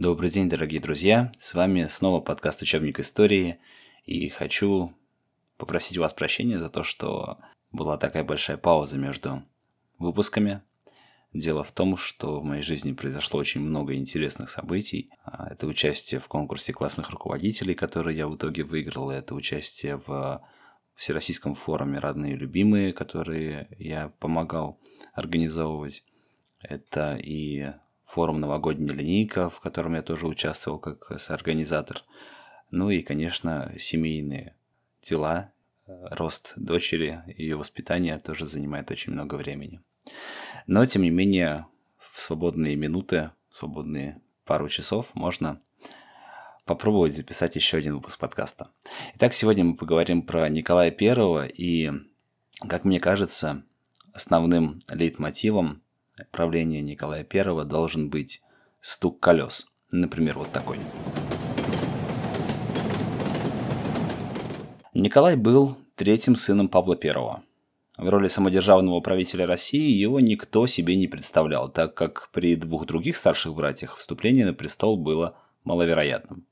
Добрый день, дорогие друзья! С вами снова подкаст «Учебник истории». И хочу попросить у вас прощения за то, что была такая большая пауза между выпусками. Дело в том, что в моей жизни произошло очень много интересных событий. А, это участие в конкурсе классных руководителей, который я в итоге выиграл. Это участие в Всероссийском форуме «Родные и любимые», которые я помогал организовывать. Это и форум «Новогодняя линейка», в котором я тоже участвовал как соорганизатор. Ну и, конечно, семейные дела, рост дочери, ее воспитание тоже занимает очень много времени. Но, тем не менее, в свободные минуты, в свободные пару часов можно попробовать записать еще один выпуск подкаста. Итак, сегодня мы поговорим про Николая Первого и, как мне кажется, основным лейтмотивом правления Николая I должен быть стук колес. Например, вот такой. Николай был третьим сыном Павла I. В роли самодержавного правителя России его никто себе не представлял, так как при двух других старших братьях вступление на престол было маловероятным.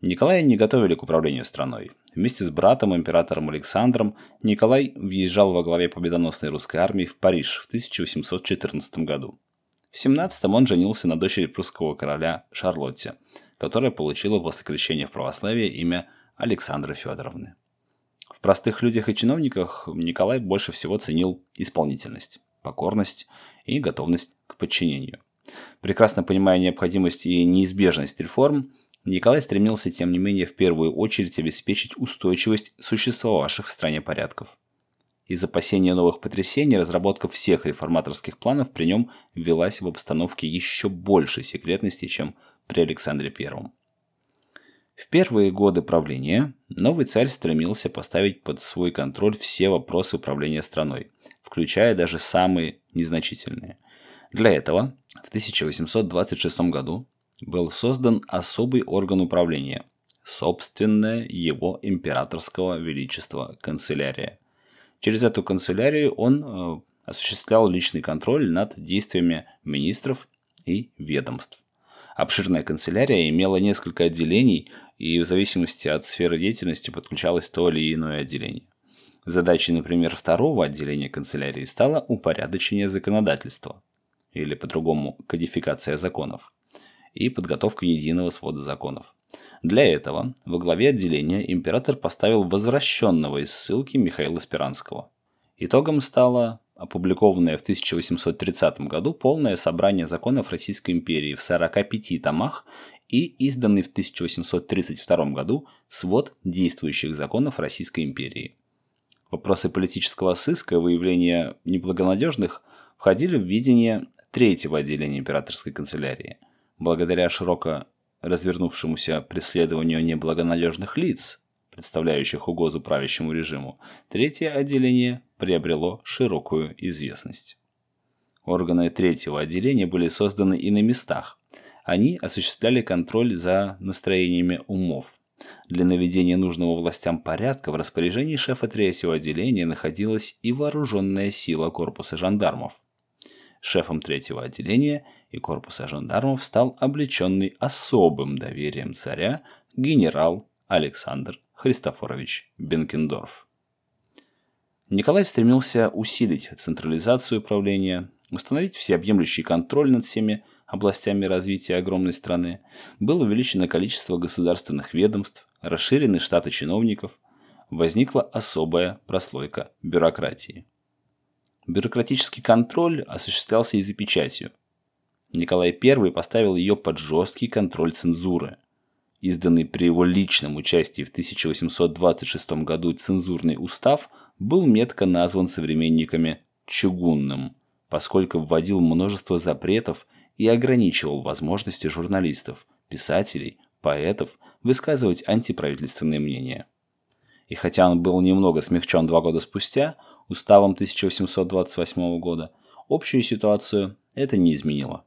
Николая не готовили к управлению страной. Вместе с братом, императором Александром, Николай въезжал во главе победоносной русской армии в Париж в 1814 году. В 17 он женился на дочери прусского короля Шарлотте, которая получила после крещения в православие имя Александры Федоровны. В простых людях и чиновниках Николай больше всего ценил исполнительность, покорность и готовность к подчинению. Прекрасно понимая необходимость и неизбежность реформ, Николай стремился, тем не менее, в первую очередь обеспечить устойчивость существовавших в стране порядков. Из опасения новых потрясений разработка всех реформаторских планов при нем велась в обстановке еще большей секретности, чем при Александре I. В первые годы правления новый царь стремился поставить под свой контроль все вопросы управления страной, включая даже самые незначительные. Для этого в 1826 году был создан особый орган управления – собственная его императорского величества канцелярия. Через эту канцелярию он э, осуществлял личный контроль над действиями министров и ведомств. Обширная канцелярия имела несколько отделений и в зависимости от сферы деятельности подключалось то или иное отделение. Задачей, например, второго отделения канцелярии стало упорядочение законодательства, или по-другому кодификация законов и подготовка единого свода законов. Для этого во главе отделения император поставил возвращенного из ссылки Михаила Спиранского. Итогом стало опубликованное в 1830 году полное собрание законов Российской империи в 45 томах и изданный в 1832 году свод действующих законов Российской империи. Вопросы политического сыска и выявления неблагонадежных входили в видение третьего отделения императорской канцелярии – благодаря широко развернувшемуся преследованию неблагонадежных лиц, представляющих угрозу правящему режиму, третье отделение приобрело широкую известность. Органы третьего отделения были созданы и на местах. Они осуществляли контроль за настроениями умов. Для наведения нужного властям порядка в распоряжении шефа третьего отделения находилась и вооруженная сила корпуса жандармов. Шефом третьего отделения – и корпуса жандармов стал облеченный особым доверием царя генерал Александр Христофорович Бенкендорф. Николай стремился усилить централизацию управления, установить всеобъемлющий контроль над всеми областями развития огромной страны, было увеличено количество государственных ведомств, расширены штаты чиновников, возникла особая прослойка бюрократии. Бюрократический контроль осуществлялся и за печатью. Николай I поставил ее под жесткий контроль цензуры. Изданный при его личном участии в 1826 году цензурный устав был метко назван современниками «чугунным», поскольку вводил множество запретов и ограничивал возможности журналистов, писателей, поэтов высказывать антиправительственные мнения. И хотя он был немного смягчен два года спустя, уставом 1828 года, общую ситуацию это не изменило.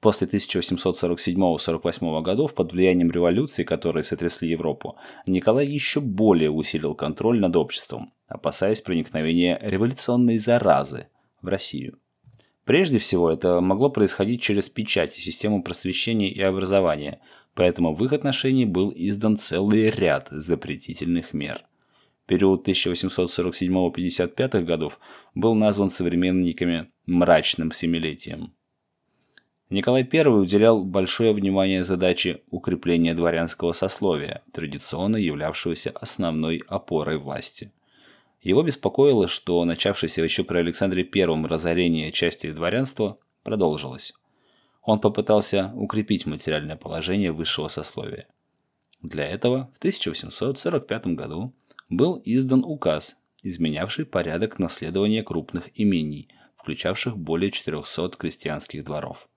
После 1847-48 годов, под влиянием революции, которые сотрясли Европу, Николай еще более усилил контроль над обществом, опасаясь проникновения революционной заразы в Россию. Прежде всего, это могло происходить через печать и систему просвещения и образования, поэтому в их отношении был издан целый ряд запретительных мер. Период 1847-55 годов был назван современниками «мрачным семилетием». Николай I уделял большое внимание задаче укрепления дворянского сословия, традиционно являвшегося основной опорой власти. Его беспокоило, что начавшееся еще при Александре I разорение части дворянства продолжилось. Он попытался укрепить материальное положение высшего сословия. Для этого в 1845 году был издан указ, изменявший порядок наследования крупных имений, включавших более 400 крестьянских дворов.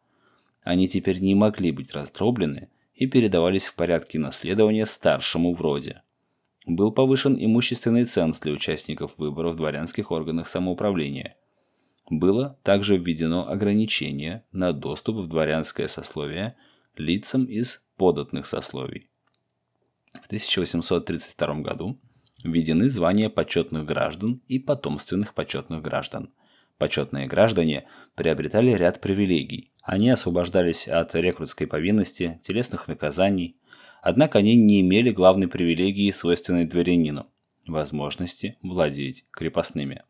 Они теперь не могли быть раздроблены и передавались в порядке наследования старшему в роде. Был повышен имущественный ценз для участников выборов в дворянских органах самоуправления. Было также введено ограничение на доступ в дворянское сословие лицам из податных сословий. В 1832 году введены звания почетных граждан и потомственных почетных граждан. Почетные граждане приобретали ряд привилегий, они освобождались от рекрутской повинности, телесных наказаний, однако они не имели главной привилегии, свойственной дворянину – возможности владеть крепостными.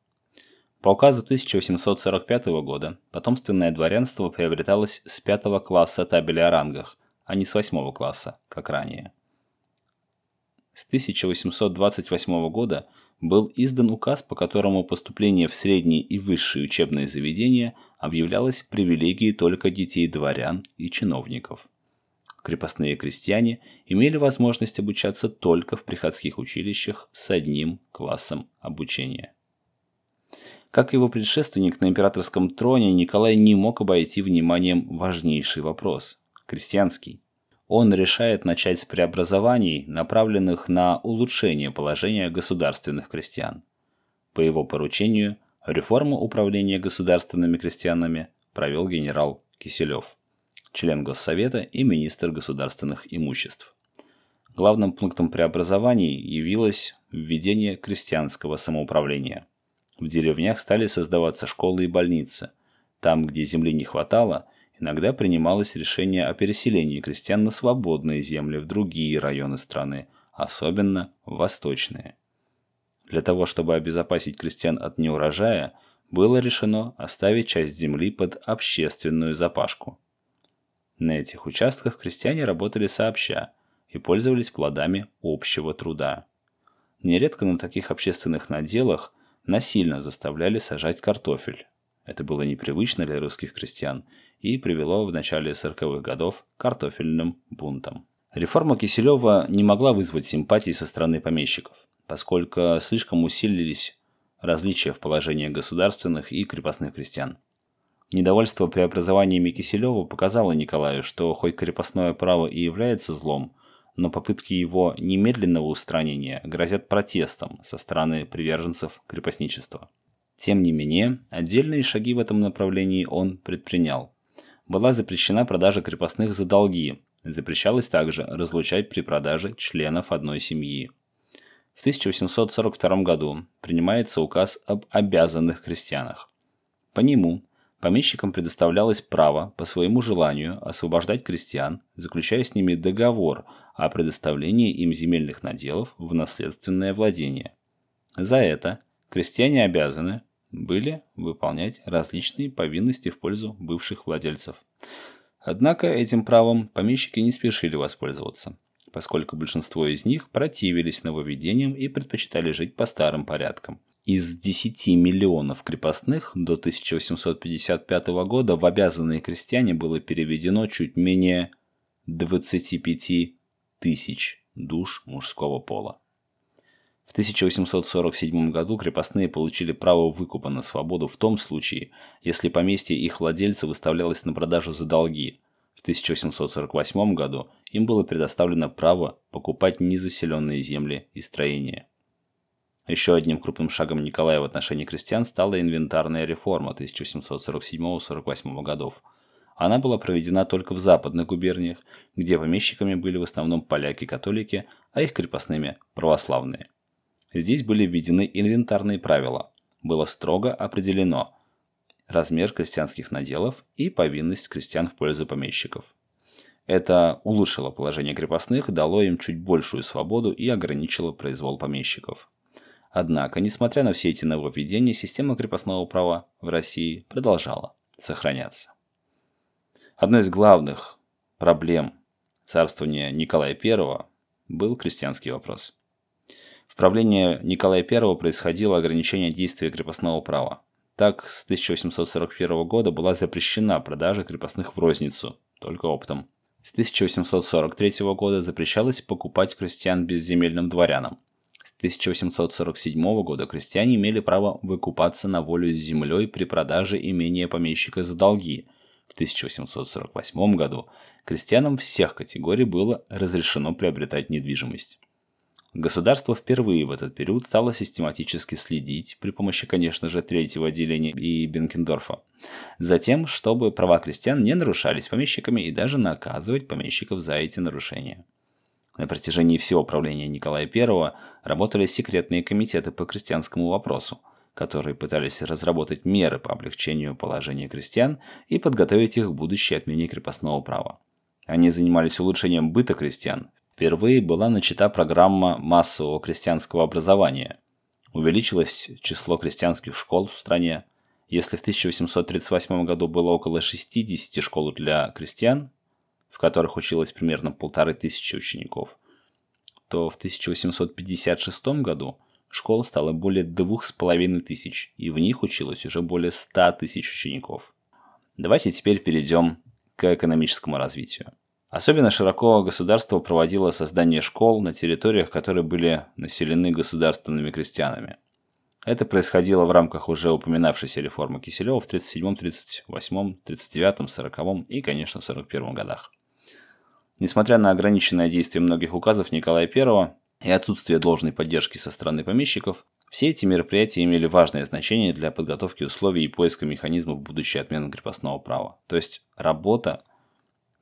По указу 1845 года потомственное дворянство приобреталось с пятого класса табели о рангах, а не с восьмого класса, как ранее. С 1828 года – был издан указ, по которому поступление в средние и высшие учебные заведения объявлялось привилегией только детей дворян и чиновников. Крепостные крестьяне имели возможность обучаться только в приходских училищах с одним классом обучения. Как его предшественник на императорском троне, Николай не мог обойти вниманием важнейший вопрос – крестьянский он решает начать с преобразований, направленных на улучшение положения государственных крестьян. По его поручению, реформу управления государственными крестьянами провел генерал Киселев, член Госсовета и министр государственных имуществ. Главным пунктом преобразований явилось введение крестьянского самоуправления. В деревнях стали создаваться школы и больницы. Там, где земли не хватало, Иногда принималось решение о переселении крестьян на свободные земли в другие районы страны, особенно восточные. Для того, чтобы обезопасить крестьян от неурожая, было решено оставить часть земли под общественную запашку. На этих участках крестьяне работали сообща и пользовались плодами общего труда. Нередко на таких общественных наделах насильно заставляли сажать картофель. Это было непривычно для русских крестьян и привело в начале 40-х годов к картофельным бунтам. Реформа Киселева не могла вызвать симпатии со стороны помещиков, поскольку слишком усилились различия в положении государственных и крепостных крестьян. Недовольство преобразованиями Киселева показало Николаю, что хоть крепостное право и является злом, но попытки его немедленного устранения грозят протестом со стороны приверженцев крепостничества. Тем не менее, отдельные шаги в этом направлении он предпринял была запрещена продажа крепостных за долги. Запрещалось также разлучать при продаже членов одной семьи. В 1842 году принимается указ об обязанных крестьянах. По нему помещикам предоставлялось право по своему желанию освобождать крестьян, заключая с ними договор о предоставлении им земельных наделов в наследственное владение. За это крестьяне обязаны были выполнять различные повинности в пользу бывших владельцев. Однако этим правом помещики не спешили воспользоваться, поскольку большинство из них противились нововведениям и предпочитали жить по старым порядкам. Из 10 миллионов крепостных до 1855 года в обязанные крестьяне было переведено чуть менее 25 тысяч душ мужского пола. В 1847 году крепостные получили право выкупа на свободу в том случае, если поместье их владельца выставлялось на продажу за долги. В 1848 году им было предоставлено право покупать незаселенные земли и строения. Еще одним крупным шагом Николая в отношении крестьян стала инвентарная реформа 1847-48 годов. Она была проведена только в западных губерниях, где помещиками были в основном поляки-католики, а их крепостными – православные. Здесь были введены инвентарные правила. Было строго определено, размер крестьянских наделов и повинность крестьян в пользу помещиков. Это улучшило положение крепостных, дало им чуть большую свободу и ограничило произвол помещиков. Однако, несмотря на все эти нововведения, система крепостного права в России продолжала сохраняться. Одной из главных проблем царствования Николая I был крестьянский вопрос. В правлении Николая I происходило ограничение действия крепостного права. Так, с 1841 года была запрещена продажа крепостных в розницу, только оптом. С 1843 года запрещалось покупать крестьян безземельным дворянам. С 1847 года крестьяне имели право выкупаться на волю с землей при продаже имения помещика за долги. В 1848 году крестьянам всех категорий было разрешено приобретать недвижимость. Государство впервые в этот период стало систематически следить, при помощи, конечно же, третьего отделения и Бенкендорфа, за тем, чтобы права крестьян не нарушались помещиками и даже наказывать помещиков за эти нарушения. На протяжении всего правления Николая I работали секретные комитеты по крестьянскому вопросу, которые пытались разработать меры по облегчению положения крестьян и подготовить их к будущей отмене крепостного права. Они занимались улучшением быта крестьян, Впервые была начата программа массового крестьянского образования. Увеличилось число крестьянских школ в стране. Если в 1838 году было около 60 школ для крестьян, в которых училось примерно полторы тысячи учеников, то в 1856 году школ стало более двух с половиной тысяч, и в них училось уже более 100 тысяч учеников. Давайте теперь перейдем к экономическому развитию. Особенно широко государство проводило создание школ на территориях, которые были населены государственными крестьянами. Это происходило в рамках уже упоминавшейся реформы Киселева в 37, 38, 39, 40 и, конечно, 41 годах. Несмотря на ограниченное действие многих указов Николая I и отсутствие должной поддержки со стороны помещиков, все эти мероприятия имели важное значение для подготовки условий и поиска механизмов будущей отмены крепостного права. То есть работа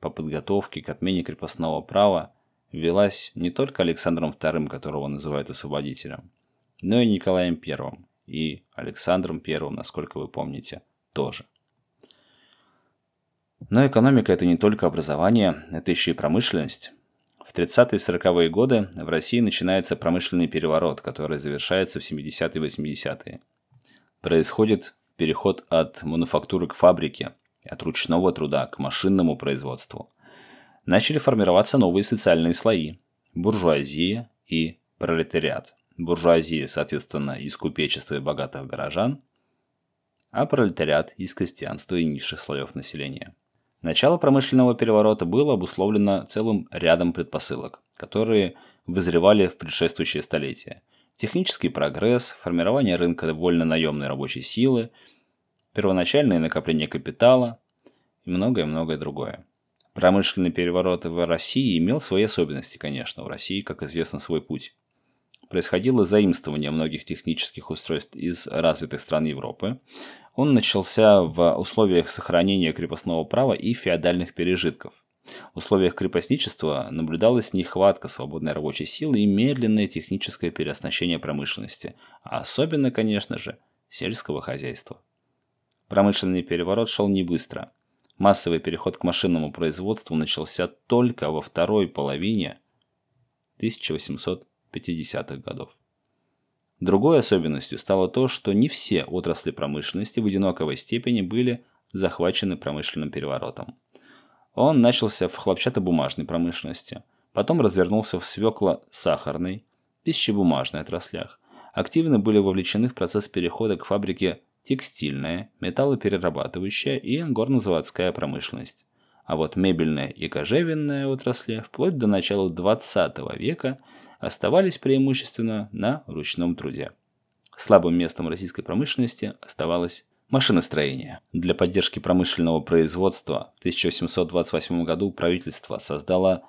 по подготовке к отмене крепостного права велась не только Александром II, которого называют освободителем, но и Николаем I и Александром I, насколько вы помните, тоже. Но экономика – это не только образование, это еще и промышленность. В 30-е и 40-е годы в России начинается промышленный переворот, который завершается в 70-е и 80-е. Происходит переход от мануфактуры к фабрике, от ручного труда к машинному производству, начали формироваться новые социальные слои – буржуазия и пролетариат. Буржуазия, соответственно, из купечества и богатых горожан, а пролетариат из крестьянства и низших слоев населения. Начало промышленного переворота было обусловлено целым рядом предпосылок, которые вызревали в предшествующее столетие. Технический прогресс, формирование рынка вольно-наемной рабочей силы – первоначальное накопление капитала и многое-многое другое. Промышленный переворот в России имел свои особенности, конечно. В России, как известно, свой путь. Происходило заимствование многих технических устройств из развитых стран Европы. Он начался в условиях сохранения крепостного права и феодальных пережитков. В условиях крепостничества наблюдалась нехватка свободной рабочей силы и медленное техническое переоснащение промышленности, а особенно, конечно же, сельского хозяйства. Промышленный переворот шел не быстро. Массовый переход к машинному производству начался только во второй половине 1850-х годов. Другой особенностью стало то, что не все отрасли промышленности в одинаковой степени были захвачены промышленным переворотом. Он начался в хлопчатобумажной промышленности, потом развернулся в свекло-сахарной, пищебумажной отраслях. Активно были вовлечены в процесс перехода к фабрике текстильная, металлоперерабатывающая и горнозаводская промышленность. А вот мебельная и кожевенная отрасли вплоть до начала 20 века оставались преимущественно на ручном труде. Слабым местом российской промышленности оставалось машиностроение. Для поддержки промышленного производства в 1828 году правительство создало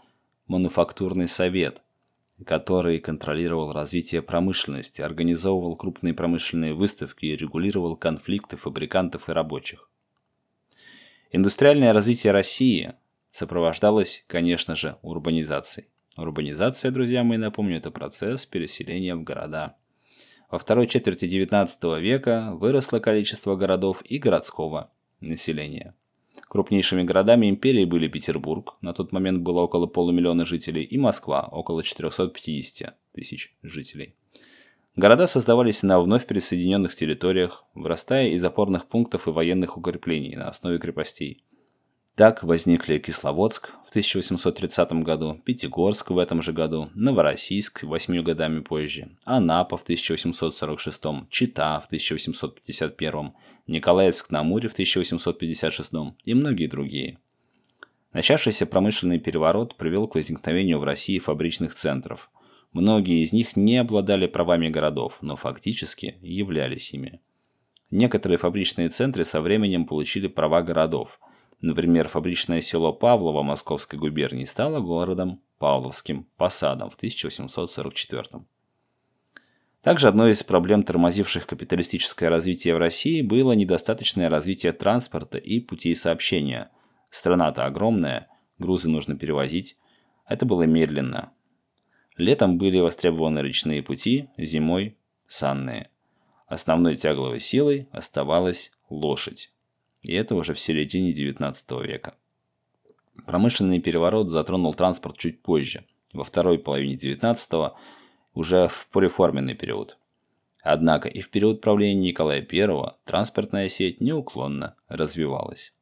мануфактурный совет – который контролировал развитие промышленности, организовывал крупные промышленные выставки и регулировал конфликты фабрикантов и рабочих. Индустриальное развитие России сопровождалось, конечно же, урбанизацией. Урбанизация, друзья мои, напомню, это процесс переселения в города. Во второй четверти XIX века выросло количество городов и городского населения. Крупнейшими городами империи были Петербург, на тот момент было около полумиллиона жителей, и Москва, около 450 тысяч жителей. Города создавались на вновь присоединенных территориях, вырастая из опорных пунктов и военных укреплений на основе крепостей. Так возникли Кисловодск в 1830 году, Пятигорск в этом же году, Новороссийск восьмью годами позже, Анапа в 1846, Чита в 1851, Николаевск на Амуре в 1856 и многие другие. Начавшийся промышленный переворот привел к возникновению в России фабричных центров. Многие из них не обладали правами городов, но фактически являлись ими. Некоторые фабричные центры со временем получили права городов – Например, фабричное село Павлово Московской губернии стало городом Павловским посадом в 1844 также одной из проблем, тормозивших капиталистическое развитие в России, было недостаточное развитие транспорта и путей сообщения. Страна-то огромная, грузы нужно перевозить. Это было медленно. Летом были востребованы речные пути, зимой – санные. Основной тягловой силой оставалась лошадь. И это уже в середине XIX века. Промышленный переворот затронул транспорт чуть позже, во второй половине XIX, уже в пореформенный период. Однако и в период правления Николая I транспортная сеть неуклонно развивалась.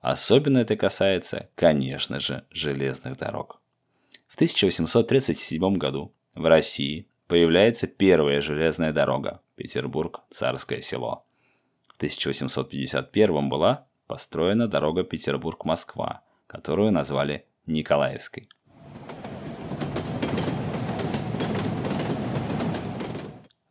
Особенно это касается, конечно же, железных дорог. В 1837 году в России появляется первая железная дорога Петербург-Царское село – 1851 была построена дорога Петербург-Москва, которую назвали Николаевской.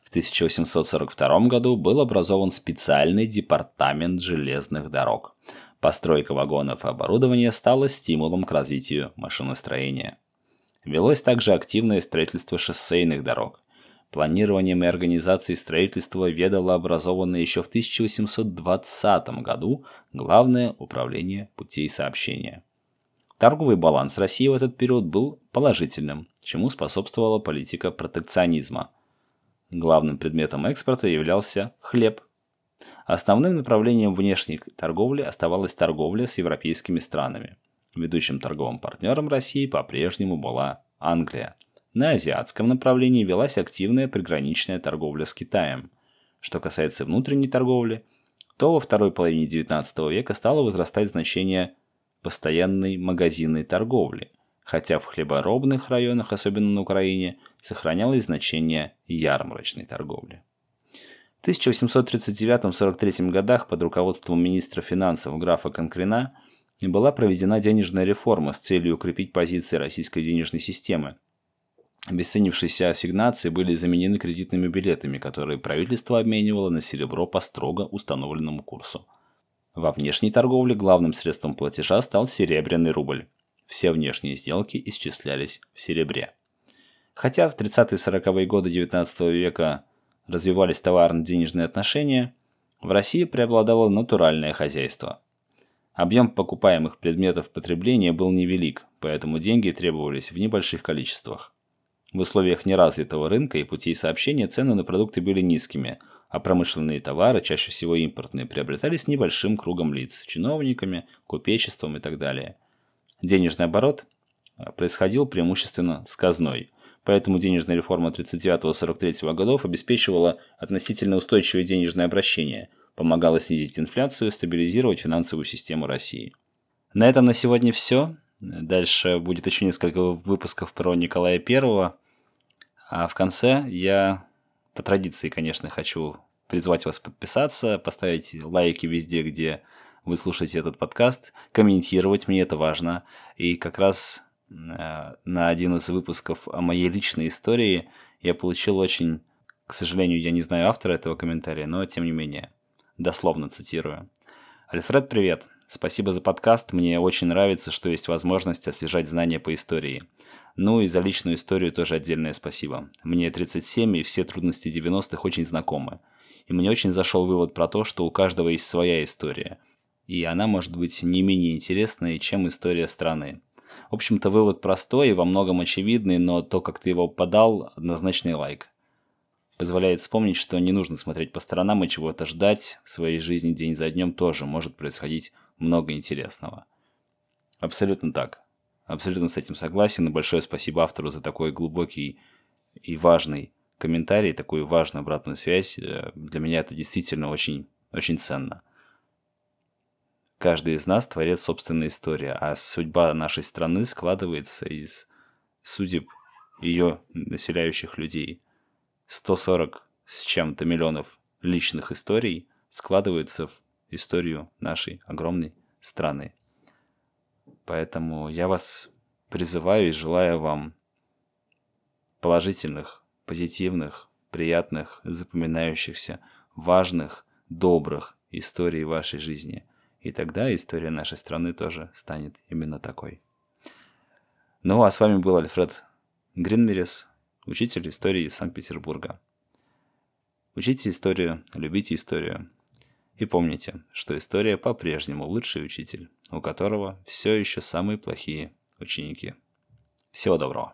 В 1842 году был образован специальный департамент железных дорог. Постройка вагонов и оборудования стала стимулом к развитию машиностроения. Велось также активное строительство шоссейных дорог. Планированием и организацией строительства ведало образованное еще в 1820 году Главное управление путей сообщения. Торговый баланс России в этот период был положительным, чему способствовала политика протекционизма. Главным предметом экспорта являлся хлеб. Основным направлением внешней торговли оставалась торговля с европейскими странами. Ведущим торговым партнером России по-прежнему была Англия – на азиатском направлении велась активная приграничная торговля с Китаем. Что касается внутренней торговли, то во второй половине XIX века стало возрастать значение постоянной магазинной торговли, хотя в хлеборобных районах, особенно на Украине, сохранялось значение ярмарочной торговли. В 1839-43 годах под руководством министра финансов графа Конкрина была проведена денежная реформа с целью укрепить позиции российской денежной системы – Обесценившиеся ассигнации были заменены кредитными билетами, которые правительство обменивало на серебро по строго установленному курсу. Во внешней торговле главным средством платежа стал серебряный рубль. Все внешние сделки исчислялись в серебре. Хотя в 30-40-е годы XIX века развивались товарно-денежные отношения, в России преобладало натуральное хозяйство. Объем покупаемых предметов потребления был невелик, поэтому деньги требовались в небольших количествах. В условиях неразвитого рынка и путей сообщения цены на продукты были низкими, а промышленные товары, чаще всего импортные, приобретались небольшим кругом лиц – чиновниками, купечеством и так далее. Денежный оборот э, происходил преимущественно с казной, поэтому денежная реформа 39-43 годов обеспечивала относительно устойчивое денежное обращение, помогала снизить инфляцию, стабилизировать финансовую систему России. На этом на сегодня все. Дальше будет еще несколько выпусков про Николая Первого. А в конце я по традиции, конечно, хочу призвать вас подписаться, поставить лайки везде, где вы слушаете этот подкаст, комментировать, мне это важно. И как раз э, на один из выпусков о моей личной истории я получил очень, к сожалению, я не знаю автора этого комментария, но тем не менее, дословно цитирую. Альфред, привет. Спасибо за подкаст. Мне очень нравится, что есть возможность освежать знания по истории. Ну и за личную историю тоже отдельное спасибо. Мне 37, и все трудности 90-х очень знакомы. И мне очень зашел вывод про то, что у каждого есть своя история. И она может быть не менее интересной, чем история страны. В общем-то, вывод простой и во многом очевидный, но то, как ты его подал, однозначный лайк. позволяет вспомнить, что не нужно смотреть по сторонам и чего-то ждать. В своей жизни день за днем тоже может происходить много интересного. Абсолютно так. Абсолютно с этим согласен. И большое спасибо автору за такой глубокий и важный комментарий, такую важную обратную связь. Э, для меня это действительно очень, очень ценно. Каждый из нас творец собственной истории, а судьба нашей страны складывается из судеб ее населяющих людей. 140 с чем-то миллионов личных историй складываются в историю нашей огромной страны. Поэтому я вас призываю и желаю вам положительных, позитивных, приятных, запоминающихся, важных, добрых историй вашей жизни. И тогда история нашей страны тоже станет именно такой. Ну а с вами был Альфред Гринмерис, учитель истории из Санкт-Петербурга. Учите историю, любите историю. И помните, что история по-прежнему лучший учитель, у которого все еще самые плохие ученики. Всего доброго.